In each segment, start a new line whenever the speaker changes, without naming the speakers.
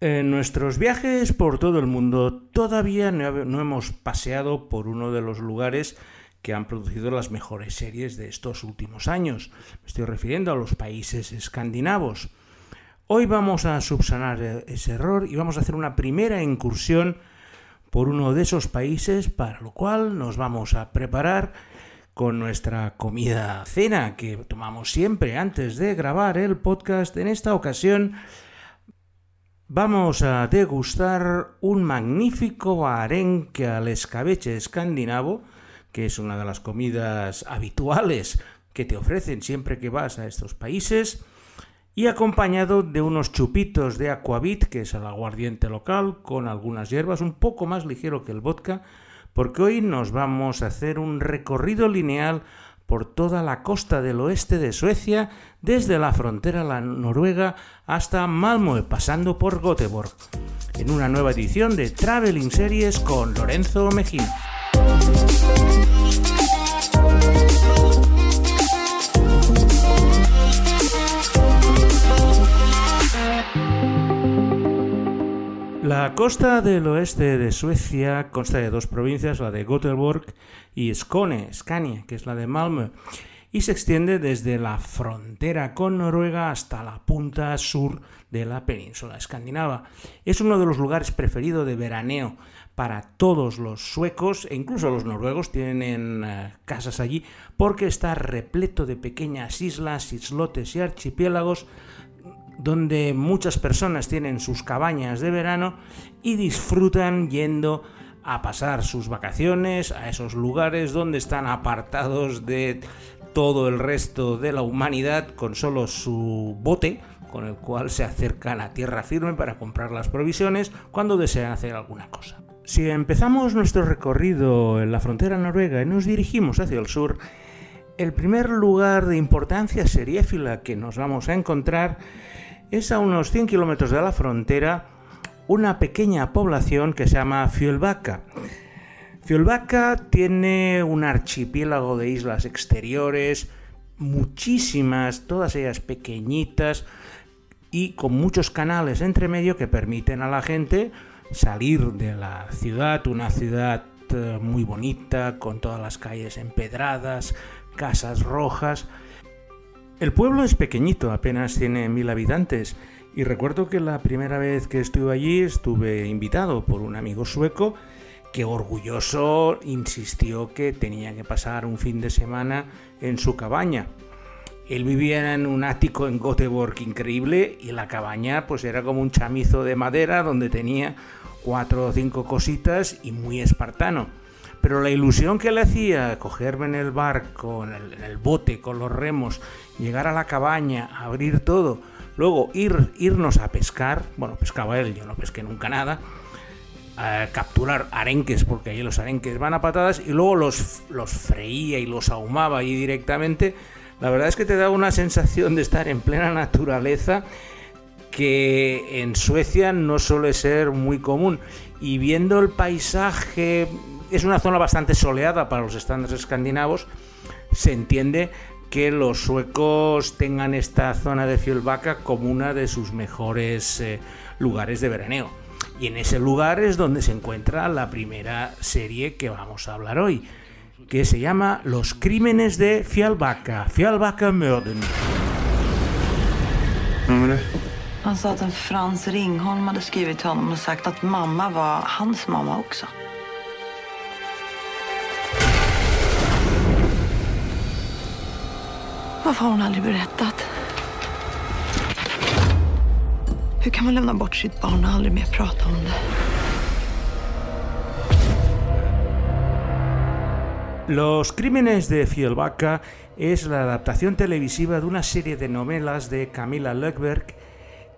En nuestros viajes por todo el mundo todavía no hemos paseado por uno de los lugares que han producido las mejores series de estos últimos años. Me estoy refiriendo a los países escandinavos. Hoy vamos a subsanar ese error y vamos a hacer una primera incursión por uno de esos países, para lo cual nos vamos a preparar con nuestra comida cena que tomamos siempre antes de grabar el podcast. En esta ocasión Vamos a degustar un magnífico arenque al escabeche escandinavo, que es una de las comidas habituales que te ofrecen siempre que vas a estos países, y acompañado de unos chupitos de aquavit, que es el aguardiente local, con algunas hierbas, un poco más ligero que el vodka, porque hoy nos vamos a hacer un recorrido lineal por toda la costa del oeste de Suecia, desde la frontera la Noruega hasta Malmö, pasando por Göteborg, en una nueva edición de Traveling Series con Lorenzo Mejín. La costa del oeste de Suecia consta de dos provincias, la de Göteborg y Skåne, Scania, que es la de Malmö, y se extiende desde la frontera con Noruega hasta la punta sur de la península escandinava. Es uno de los lugares preferidos de veraneo para todos los suecos e incluso los noruegos tienen eh, casas allí porque está repleto de pequeñas islas, islotes y archipiélagos donde muchas personas tienen sus cabañas de verano y disfrutan yendo a pasar sus vacaciones a esos lugares donde están apartados de todo el resto de la humanidad con solo su bote con el cual se acercan a tierra firme para comprar las provisiones cuando desean hacer alguna cosa. Si empezamos nuestro recorrido en la frontera noruega y nos dirigimos hacia el sur, el primer lugar de importancia seriéfila que nos vamos a encontrar es a unos 100 kilómetros de la frontera una pequeña población que se llama Fjölbacka. Fjölbacka tiene un archipiélago de islas exteriores, muchísimas, todas ellas pequeñitas y con muchos canales entre medio que permiten a la gente salir de la ciudad, una ciudad eh, muy bonita, con todas las calles empedradas, casas rojas, el pueblo es pequeñito, apenas tiene mil habitantes, y recuerdo que la primera vez que estuve allí estuve invitado por un amigo sueco que orgulloso insistió que tenía que pasar un fin de semana en su cabaña. Él vivía en un ático en Göteborg increíble y la cabaña pues era como un chamizo de madera donde tenía cuatro o cinco cositas y muy espartano. Pero la ilusión que le hacía cogerme en el barco, en el, bote, con los remos, llegar a la cabaña, abrir todo, luego ir, irnos a pescar, bueno, pescaba él, yo no pesqué nunca nada, capturar arenques, porque allí los arenques van a patadas, y luego los, los freía y los ahumaba ahí directamente, la verdad es que te da una sensación de estar en plena naturaleza que en Suecia no suele ser muy común. Y viendo el paisaje es una zona bastante soleada para los estándares escandinavos. Se entiende que los suecos tengan esta zona de Fjällbacka como una de sus mejores eh, lugares de veraneo. Y en ese lugar es donde se encuentra la primera serie que vamos a hablar hoy, que se llama Los crímenes de Fjällbacka, Fjällbacka Mörden.
Han sa att Frans Ringholm hade skrivit till honom och sagt att mamma var hans mamma också. Varför har hon aldrig berättat? Hur kan man lämna bort sitt?
Los Crímenes de Fjällbacka es la adaptación televisiva de una serie de novelas de Camilla Lökberg,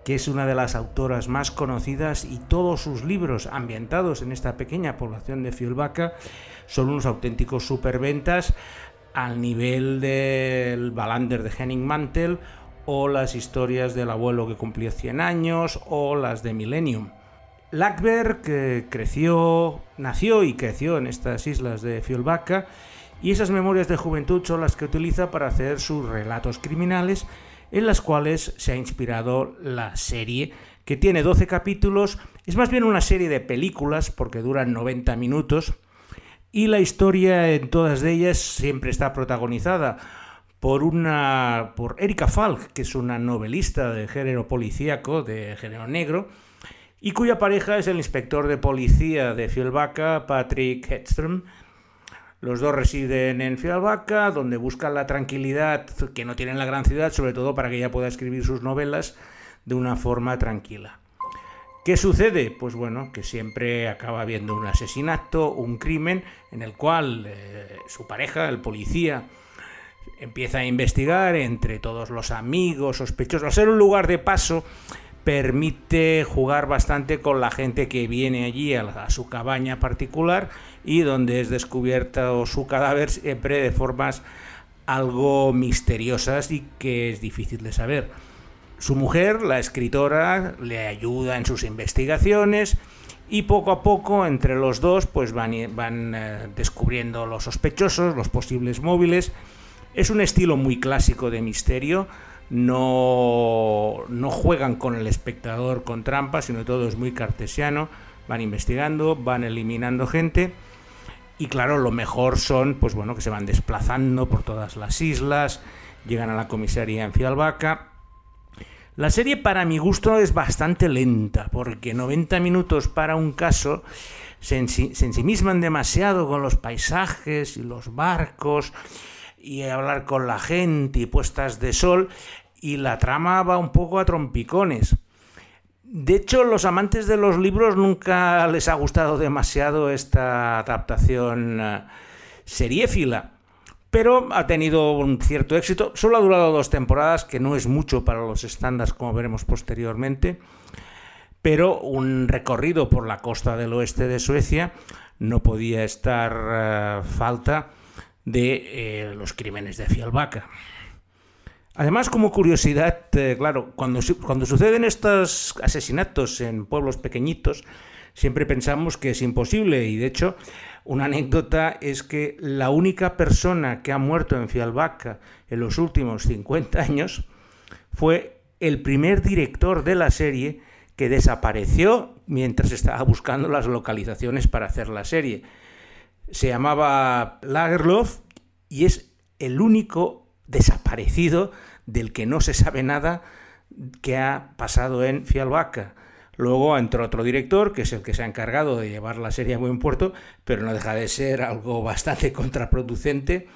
que es una de las autoras más conocidas y todos sus libros ambientados en esta pequeña población de Fjällbacka son unos auténticos superventas al nivel del Balander de Henning Mantel o las historias del abuelo que cumplió 100 años o las de Millennium. Lackberg creció, nació y creció en estas islas de Fjällbacka y esas memorias de juventud son las que utiliza para hacer sus relatos criminales en las cuales se ha inspirado la serie que tiene 12 capítulos. Es más bien una serie de películas porque duran 90 minutos y la historia en todas ellas siempre está protagonizada por una por Erika Falk, que es una novelista de género policíaco, de género negro, y cuya pareja es el inspector de policía de Fielbaca, Patrick Hedstrom. Los dos residen en Fielbaca, donde buscan la tranquilidad que no tienen la gran ciudad, sobre todo para que ella pueda escribir sus novelas de una forma tranquila. ¿Qué sucede? Pues bueno, que siempre acaba habiendo un asesinato, un crimen, en el cual eh, su pareja, el policía, empieza a investigar entre todos los amigos, sospechosos. Al ser un lugar de paso, permite jugar bastante con la gente que viene allí a, su cabaña particular y donde es descubierto su cadáver siempre de formas algo misteriosas y que es difícil de saber. Su mujer, la escritora, le ayuda en sus investigaciones y poco a poco entre los dos pues van, van eh, descubriendo los sospechosos, los posibles móviles. Es un estilo muy clásico de misterio, no, no juegan con el espectador con trampas, sino todo es muy cartesiano, van investigando, van eliminando gente. Y claro, lo mejor son, pues bueno, que se van desplazando por todas las islas, llegan a la comisaría en Fialbaca la serie para mi gusto es bastante lenta, porque 90 minutos para un caso se, ensimisman demasiado con los paisajes y los barcos y hablar con la gente y puestas de sol y la trama va un poco a trompicones. De hecho, los amantes de los libros nunca les ha gustado demasiado esta adaptación eh, seriéfila pero ha tenido un cierto éxito. Solo ha durado dos temporadas, que no es mucho para los estándares, como veremos posteriormente, pero un recorrido por la costa del oeste de Suecia no podía estar eh, falta de eh, los crímenes de Fialbaca. Además, como curiosidad, eh, claro, cuando, cuando suceden estos asesinatos en pueblos pequeñitos, siempre pensamos que es imposible y de hecho una anécdota es que la única persona que ha muerto en Fialbaca en los últimos 50 años fue el primer director de la serie que desapareció mientras estaba buscando las localizaciones para hacer la serie. Se llamaba Lagerlof y es el único desaparecido del que no se sabe nada que ha pasado en Fialbaca. Luego entró otro director, que es el que se ha encargado de llevar la serie a buen puerto, pero no deja de ser algo bastante contraproducente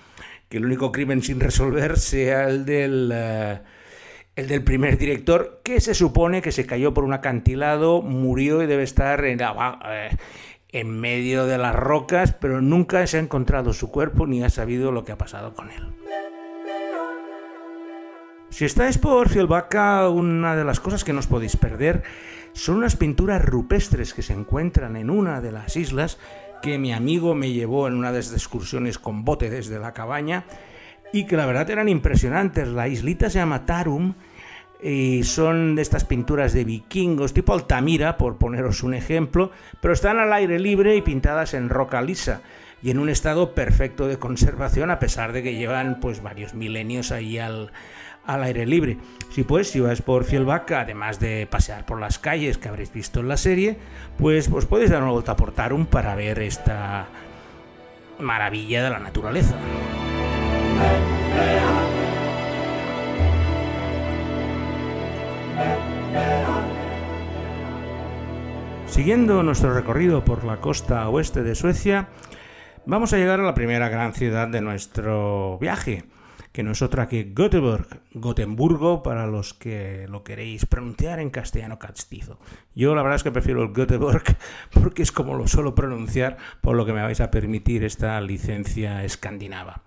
que el único crimen sin resolver sea el del, eh, el del primer director, que se supone que se cayó por un acantilado, murió y debe estar en, eh, en medio de las rocas, pero nunca se ha encontrado su cuerpo ni ha sabido lo que ha pasado con él. Si estáis por Fielbaca, una de las cosas que no os podéis perder son unas pinturas rupestres que se encuentran en una de las islas que mi amigo me llevó en una de esas excursiones con bote desde la cabaña y que la verdad eran impresionantes. La islita se llama Tarum y son de estas pinturas de vikingos tipo Altamira, por poneros un ejemplo, pero están al aire libre y pintadas en roca lisa y en un estado perfecto de conservación a pesar de que llevan pues varios milenios ahí al, al aire libre. Si pues, si vas por Fielback, además de pasear por las calles que habréis visto en la serie, pues os podéis dar una vuelta por Tarum para ver esta maravilla de la naturaleza. Siguiendo nuestro recorrido por la costa oeste de Suecia, vamos a llegar a la primera gran ciudad de nuestro viaje, que no es otra que Göteborg, Gotemburgo, para los que lo queréis pronunciar en castellano castizo. Yo la verdad es que prefiero el Göteborg porque es como lo suelo pronunciar, por lo que me vais a permitir esta licencia escandinava.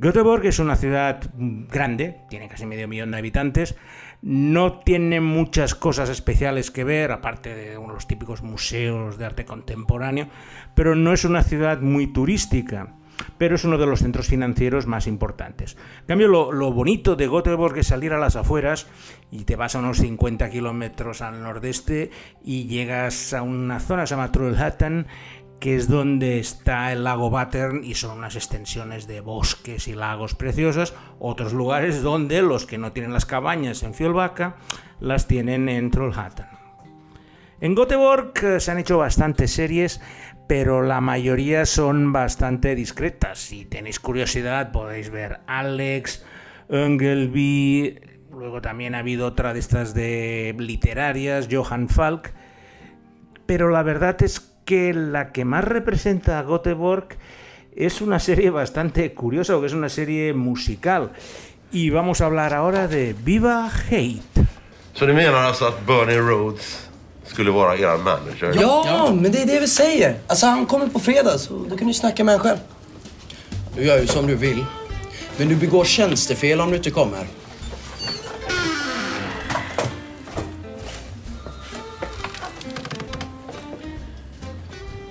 Göteborg es una ciudad grande, tiene casi medio millón de habitantes, no tiene muchas cosas especiales que ver, aparte de unos típicos museos de arte contemporáneo, pero no es una ciudad muy turística pero es uno de los centros financieros más importantes. En cambio, lo, bonito de Göteborg es salir a las afueras y te vas a unos 50 kilómetros al nordeste y llegas a una zona se llama Trollhättan, que es donde está el lago Battern y son unas extensiones de bosques y lagos preciosos. Otros lugares donde los que no tienen las cabañas en Fiolvaca las tienen en Trollhättan. En Göteborg eh, se han hecho bastantes series, pero la mayoría son bastante discretas. Si tenéis curiosidad podéis ver Alex, Engelby, luego también ha habido otra de estas de literarias, Johann Falk, pero la verdad es que la que más representa a Göteborg es una serie bastante curiosa, porque es una serie musical. Y vamos a hablar ahora de Viva Hate.
Så att Bernie Rhodes skulle vara er manager?
Ja, ja, men det är det vi säger. Alltså han kommer på fredag, så då kan du snacka med honom själv. Du gör ju som du vill. Men du begår tjänstefel om du inte kommer.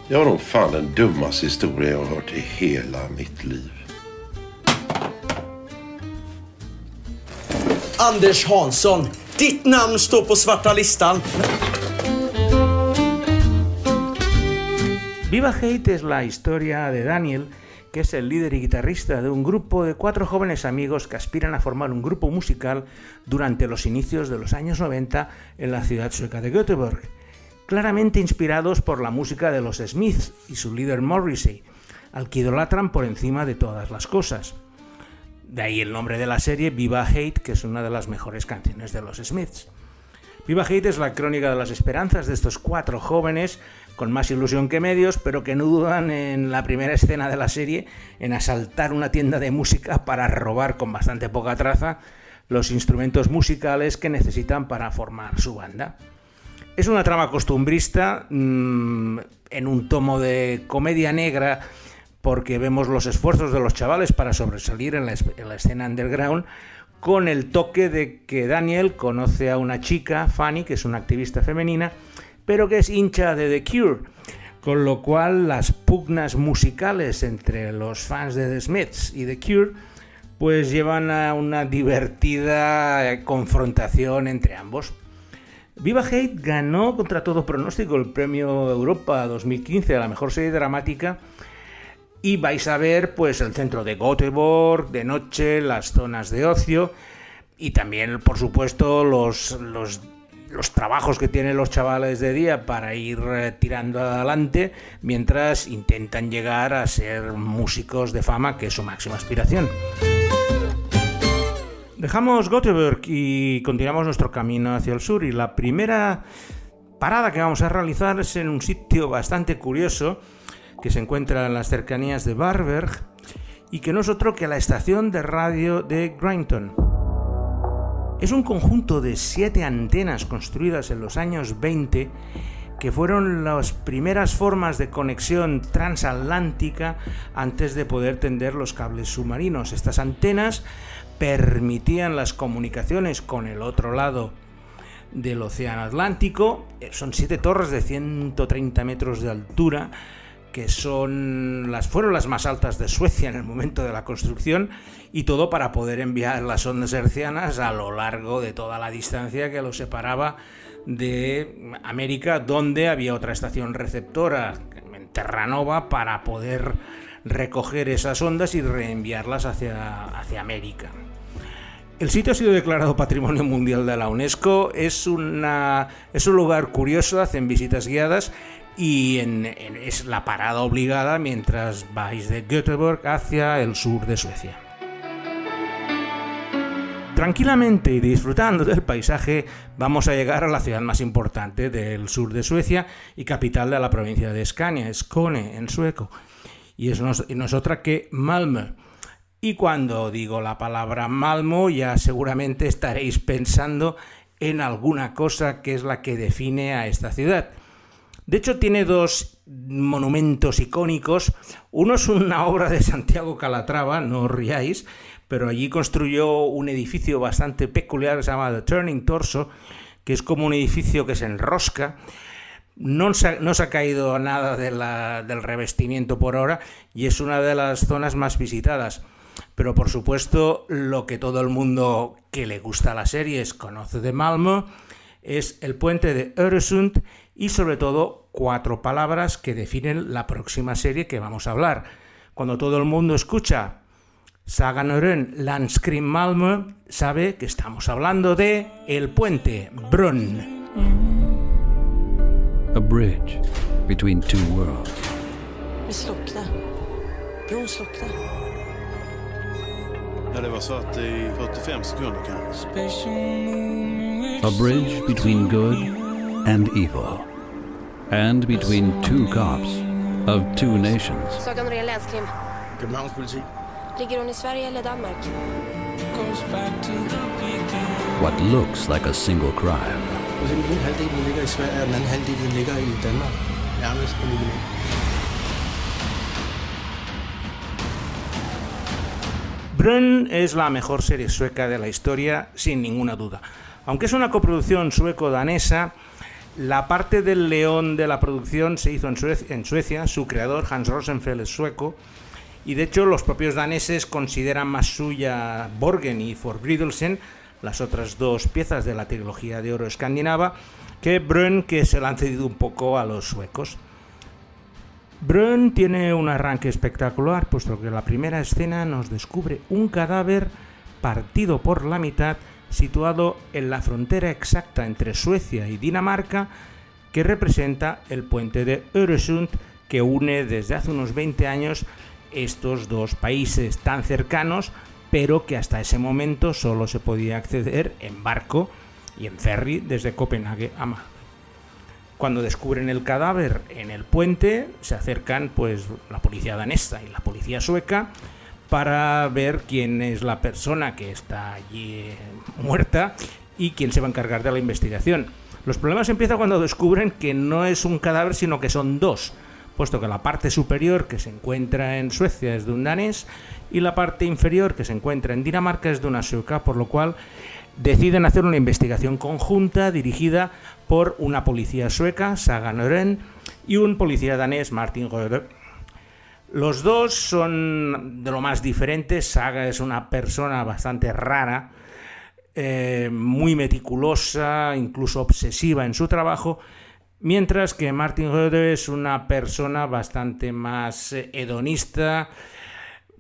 Det var nog fan den dummaste historia jag har hört i hela mitt liv.
Anders Hansson. Ditt namn står på svarta listan.
Viva Hate es la historia de Daniel, que es el líder y guitarrista de un grupo de cuatro jóvenes amigos que aspiran a formar un grupo musical durante los inicios de los años 90 en la ciudad sueca de Göteborg claramente inspirados por la música de los Smiths y su líder Morrissey, al que idolatran por encima de todas las cosas. De ahí el nombre de la serie Viva Hate, que es una de las mejores canciones de los Smiths. Viva Hate es la crónica de las esperanzas de estos cuatro jóvenes con más ilusión que medios, pero que no dudan en la primera escena de la serie en asaltar una tienda de música para robar con bastante poca traza los instrumentos musicales que necesitan para formar su banda. Es una trama costumbrista mmm, en un tomo de comedia negra porque vemos los esfuerzos de los chavales para sobresalir en la, escena underground con el toque de que Daniel conoce a una chica, Fanny, que es una activista femenina, pero que es hincha de The Cure, con lo cual las pugnas musicales entre los fans de The Smiths y The Cure pues llevan a una divertida confrontación entre ambos. Viva Hate ganó contra todo pronóstico el premio Europa 2015 a la mejor serie dramática y vais a ver pues el centro de Göteborg, de noche, las zonas de ocio y también por supuesto los, los, trabajos que tienen los chavales de día para ir eh, tirando adelante mientras intentan llegar a ser músicos de fama que es su máxima aspiración. Dejamos Göteborg y continuamos nuestro camino hacia el sur y la primera parada que vamos a realizar es en un sitio bastante curioso que se encuentra en las cercanías de Barberg y que no es otro que la estación de radio de Grinton. Es un conjunto de siete antenas construidas en los años 20 que fueron las primeras formas de conexión transatlántica antes de poder tender los cables submarinos. Estas antenas permitían las comunicaciones con el otro lado del Océano Atlántico. Son siete torres de 130 metros de altura que son las fueron las más altas de Suecia en el momento de la construcción y todo para poder enviar las ondas hercianas a lo largo de toda la distancia que lo separaba de América, donde había otra estación receptora en Terranova para poder recoger esas ondas y reenviarlas hacia, hacia América. El sitio ha sido declarado Patrimonio Mundial de la UNESCO, es, una, es un lugar curioso, hacen visitas guiadas y es la parada obligada mientras vais de Göteborg hacia el sur de Suecia. Tranquilamente y disfrutando del paisaje vamos a llegar a la ciudad más importante del sur de Suecia y capital de la provincia de Scania, Skåne en sueco, y es no es otra que Malmö. Y cuando digo la palabra Malmo, ya seguramente estaréis pensando en alguna cosa que es la que define a esta ciudad. De hecho, tiene dos monumentos icónicos. Uno es una obra de Santiago Calatrava, no os riáis, pero allí construyó un edificio bastante peculiar se llama The Turning Torso, que es como un edificio que se enrosca. No se, ha, caído nada del revestimiento por ahora y es una de las zonas más visitadas. Pero por supuesto, lo que todo el mundo que le gusta las series conoce de Malmo es el puente de Öresund y sobre todo cuatro palabras que definen la próxima serie que vamos a hablar. Cuando todo el mundo escucha Saganören Landskrim Malmö sabe que estamos hablando de el puente Brunn.
A bridge between two worlds.
Ja, det var så att i 45 sekunder kanske.
A bridge between good and evil. And between two cops of two nations.
Saga Norén länskrim.
Københavns politi.
Ligger hon i Sverige eller Danmark?
What looks like a single crime
Altså, den ene halvdel den ligger i Sverige, og den anden halvdel den ligger i Danmark. Nærmest på millimeter.
Brunn es la mejor serie sueca de la historia, sin ninguna duda. Aunque es una coproducción sueco-danesa, la parte del león de la producción se hizo en Suecia. Su creador, Hans Rosenfeld, es sueco. Y de hecho, los propios daneses consideran más suya Borgen y Forbrydelsen, las otras dos piezas de la trilogía de oro escandinava, que Brunn, que se la han cedido un poco a los suecos. Brunn tiene un arranque espectacular, puesto que la primera escena nos descubre un cadáver partido por la mitad, situado en la frontera exacta entre Suecia y Dinamarca, que representa el puente de Öresund, que une desde hace unos 20 años estos dos países tan cercanos, pero que hasta ese momento solo se podía acceder en barco y en ferry desde Copenhague a Malmö. Cuando descubren el cadáver en el puente, se acercan pues la policía danesa y la policía sueca para ver quién es la persona que está allí muerta y quién se va a encargar de la investigación. Los problemas empiezan cuando descubren que no es un cadáver, sino que son dos, puesto que la parte superior que se encuentra en Suecia es de un danés y la parte inferior que se encuentra en Dinamarca es de una sueca, por lo cual deciden hacer una investigación conjunta dirigida por una policía sueca, Saga Noren, y un policía danés, Martin Röder. Los dos son de lo más diferentes. Saga es una persona bastante rara, eh, muy meticulosa, incluso obsesiva en su trabajo, mientras que Martin Röder es una persona bastante más eh, hedonista,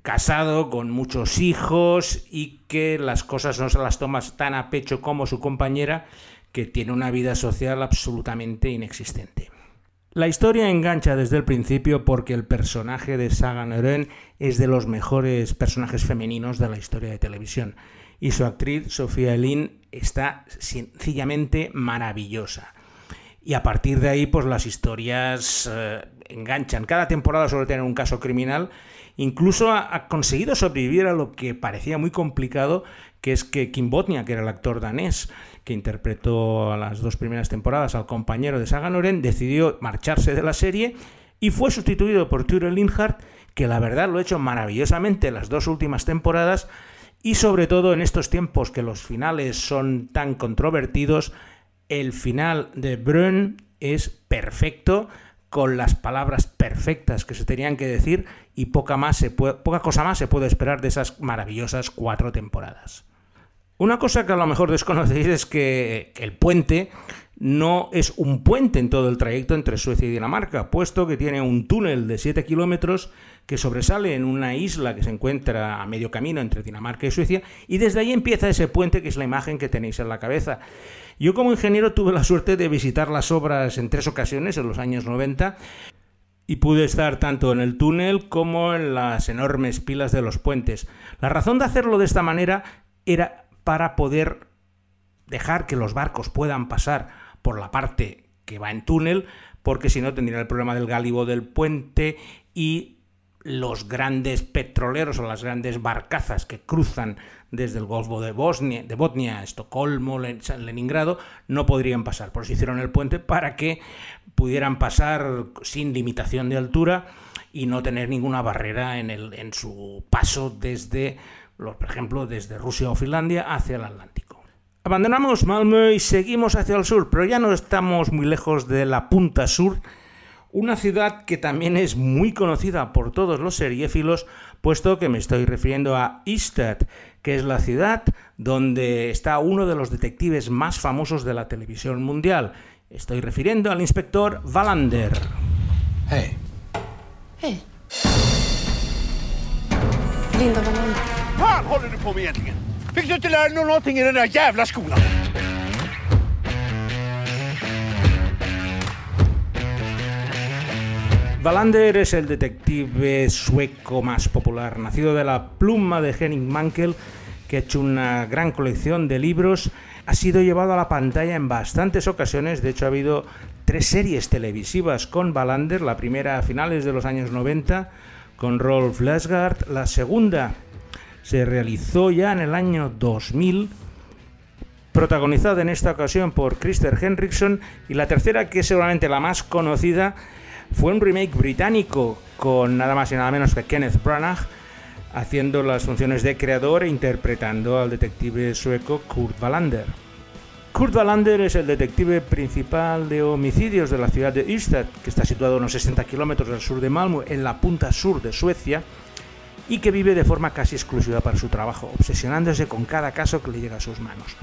casado con muchos hijos y que las cosas no se las toma tan a pecho como su compañera, que tiene una vida social absolutamente inexistente. La historia engancha desde el principio porque el personaje de Saga Noren es de los mejores personajes femeninos de la historia de televisión y su actriz Sofía Elin está sencillamente maravillosa. Y a partir de ahí, pues las historias eh, enganchan. Cada temporada suele tener un caso criminal. Incluso ha, ha conseguido sobrevivir a lo que parecía muy complicado, que es que Kim Botnia, que era el actor danés, que interpretó a las dos primeras temporadas al compañero de Saga Noren, decidió marcharse de la serie y fue sustituido por Ture Lindhardt, que la verdad lo ha hecho maravillosamente las dos últimas temporadas y sobre todo en estos tiempos que los finales son tan controvertidos, el final de Brunn es perfecto, con las palabras perfectas que se tenían que decir y poca, más se puede, poca cosa más se puede esperar de esas maravillosas cuatro temporadas. Una cosa que a lo mejor desconocéis es que el puente no es un puente en todo el trayecto entre Suecia y Dinamarca, puesto que tiene un túnel de 7 kilómetros que sobresale en una isla que se encuentra a medio camino entre Dinamarca y Suecia, y desde ahí empieza ese puente que es la imagen que tenéis en la cabeza. Yo como ingeniero tuve la suerte de visitar las obras en tres ocasiones en los años 90 y pude estar tanto en el túnel como en las enormes pilas de los puentes. La razón de hacerlo de esta manera era para poder dejar que los barcos puedan pasar por la parte que va en túnel, porque si no tendría el problema del gálibo del puente y los grandes petroleros o las grandes barcazas que cruzan desde el Golfo de Bosnia, de Botnia, Estocolmo, Leningrado, no podrían pasar. Por eso hicieron el puente para que pudieran pasar sin limitación de altura y no tener ninguna barrera en, el, en su paso desde por ejemplo, desde Rusia o Finlandia hacia el Atlántico. Abandonamos Malmö y seguimos hacia el sur, pero ya no estamos muy lejos de la punta sur, una ciudad que también es muy conocida por todos los seriéfilos, puesto que me estoy refiriendo a Ystad, que es la ciudad donde está uno de los detectives más famosos de la televisión mundial. Estoy refiriendo al inspector Wallander.
Hey.
Hej. Linda Wallander.
Fan
es el detective sueco más popular, nacido de la pluma de Henning Mankell, que ha hecho una gran colección de libros, ha sido llevado a la pantalla en bastantes ocasiones, de hecho ha habido tres series televisivas con Wallander, la primera a finales de los años 90 con Rolf Lesgard, la segunda se realizó ya en el año 2000 protagonizada en esta ocasión por Christer Henriksson y la tercera que es seguramente la más conocida fue un remake británico con nada más y nada menos que Kenneth Branagh haciendo las funciones de creador e interpretando al detective sueco Kurt Wallander. Kurt Wallander es el detective principal de homicidios de la ciudad de Ystad, que está situado a unos 60 kilómetros al sur de Malmö, en la punta sur de Suecia, y que vive de forma casi exclusiva para su trabajo, obsesionándose con cada caso que le llega a sus manos.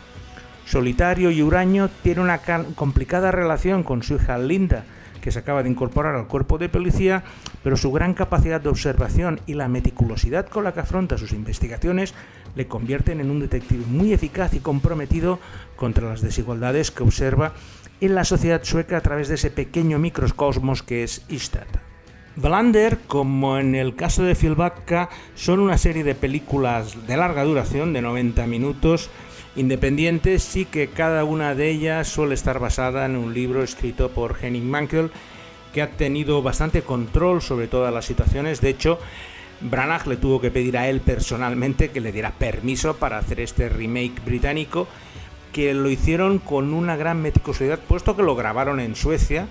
Solitario y huraño, tiene una complicada relación con su hija Linda, que se acaba de incorporar al cuerpo de policía, pero su gran capacidad de observación y la meticulosidad con la que afronta sus investigaciones le convierten en un detective muy eficaz y comprometido contra las desigualdades que observa en la sociedad sueca a través de ese pequeño microcosmos que es Istad. Blander, como en el caso de Filbacca, son una serie de películas de larga duración, de 90 minutos, independientes, sí que cada una de ellas suele estar basada en un libro escrito por Henning Mankell, que ha tenido bastante control sobre todas las situaciones. De hecho, Branagh le tuvo que pedir a él personalmente que le diera permiso para hacer este remake británico, que lo hicieron con una gran meticulosidad, puesto que lo grabaron en Suecia.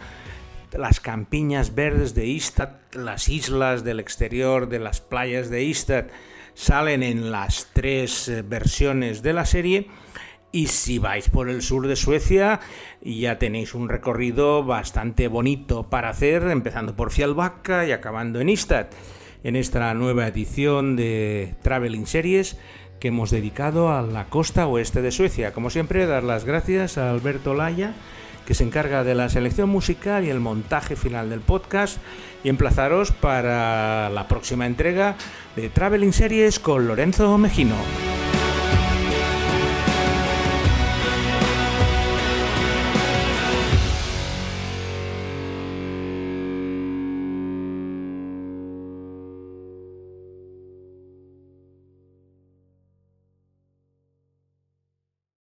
Las campiñas verdes de Istad, las islas del exterior de las playas de Istad, salen en las tres eh, versiones de la serie. Y si vais por el sur de Suecia, ya tenéis un recorrido bastante bonito para hacer, empezando por Fjällbacka y acabando en Istad, en esta nueva edición de Traveling Series que hemos dedicado a la costa oeste de Suecia. Como siempre, dar las gracias a Alberto Laya, que se encarga de la selección musical y el montaje final del podcast, y emplazaros para la próxima entrega de Traveling Series con Lorenzo Mejino.